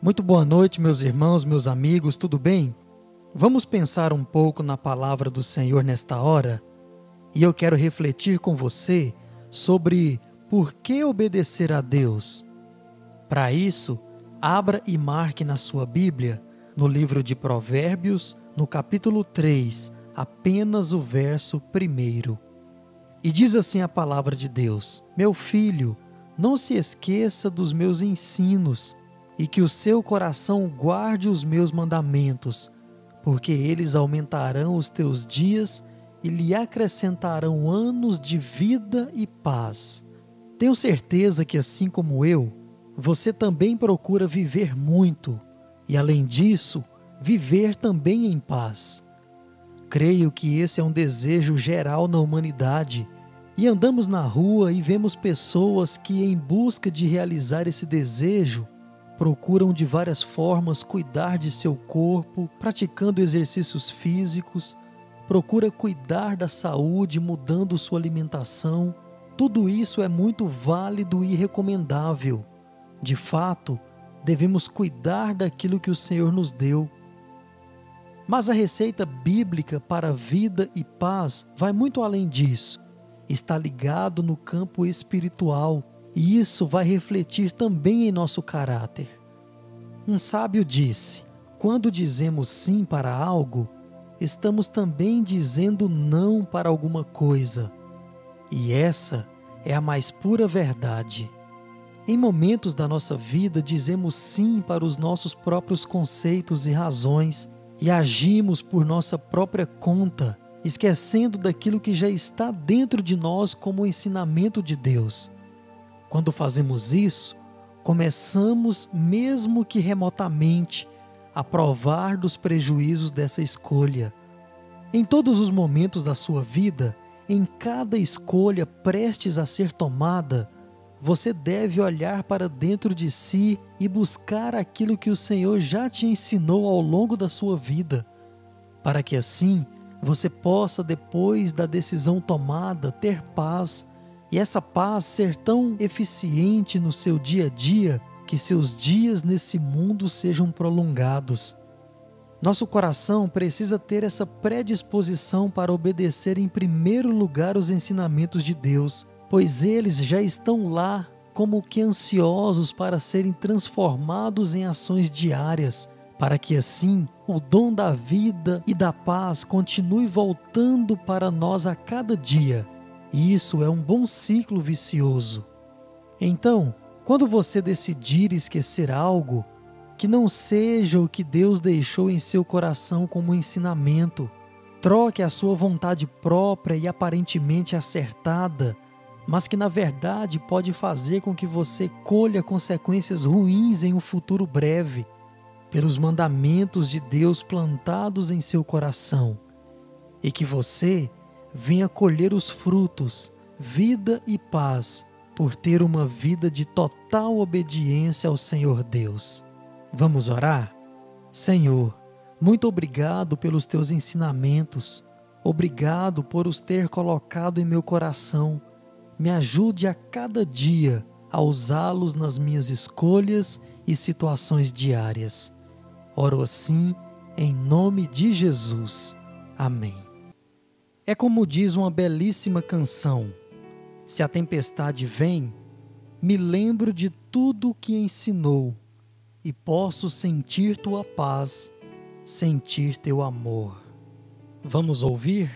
Muito boa noite, meus irmãos, meus amigos, tudo bem? Vamos pensar um pouco na palavra do Senhor nesta hora? E eu quero refletir com você sobre por que obedecer a Deus. Para isso, abra e marque na sua Bíblia, no livro de Provérbios, no capítulo 3, apenas o verso 1. E diz assim a palavra de Deus: Meu filho, não se esqueça dos meus ensinos e que o seu coração guarde os meus mandamentos, porque eles aumentarão os teus dias e lhe acrescentarão anos de vida e paz. Tenho certeza que, assim como eu, você também procura viver muito e, além disso, viver também em paz. Creio que esse é um desejo geral na humanidade e andamos na rua e vemos pessoas que, em busca de realizar esse desejo, procuram de várias formas cuidar de seu corpo, praticando exercícios físicos, procura cuidar da saúde, mudando sua alimentação. Tudo isso é muito válido e recomendável. De fato, devemos cuidar daquilo que o Senhor nos deu. Mas a receita bíblica para vida e paz vai muito além disso. Está ligado no campo espiritual e isso vai refletir também em nosso caráter. Um sábio disse: quando dizemos sim para algo, estamos também dizendo não para alguma coisa. E essa é a mais pura verdade. Em momentos da nossa vida, dizemos sim para os nossos próprios conceitos e razões e agimos por nossa própria conta, esquecendo daquilo que já está dentro de nós como ensinamento de Deus. Quando fazemos isso, começamos, mesmo que remotamente, a provar dos prejuízos dessa escolha. Em todos os momentos da sua vida, em cada escolha prestes a ser tomada, você deve olhar para dentro de si e buscar aquilo que o Senhor já te ensinou ao longo da sua vida, para que assim você possa, depois da decisão tomada, ter paz e essa paz ser tão eficiente no seu dia a dia que seus dias nesse mundo sejam prolongados. Nosso coração precisa ter essa predisposição para obedecer em primeiro lugar os ensinamentos de Deus, pois eles já estão lá como que ansiosos para serem transformados em ações diárias, para que assim o dom da vida e da paz continue voltando para nós a cada dia e isso é um bom ciclo vicioso. Então, quando você decidir esquecer algo, que não seja o que Deus deixou em seu coração como ensinamento, troque a sua vontade própria e aparentemente acertada, mas que na verdade pode fazer com que você colha consequências ruins em um futuro breve, pelos mandamentos de Deus plantados em seu coração, e que você venha colher os frutos, vida e paz, por ter uma vida de total obediência ao Senhor Deus. Vamos orar? Senhor, muito obrigado pelos teus ensinamentos, obrigado por os ter colocado em meu coração. Me ajude a cada dia a usá-los nas minhas escolhas e situações diárias. Oro assim, em nome de Jesus. Amém. É como diz uma belíssima canção: Se a tempestade vem, me lembro de tudo que ensinou e posso sentir tua paz, sentir teu amor. Vamos ouvir?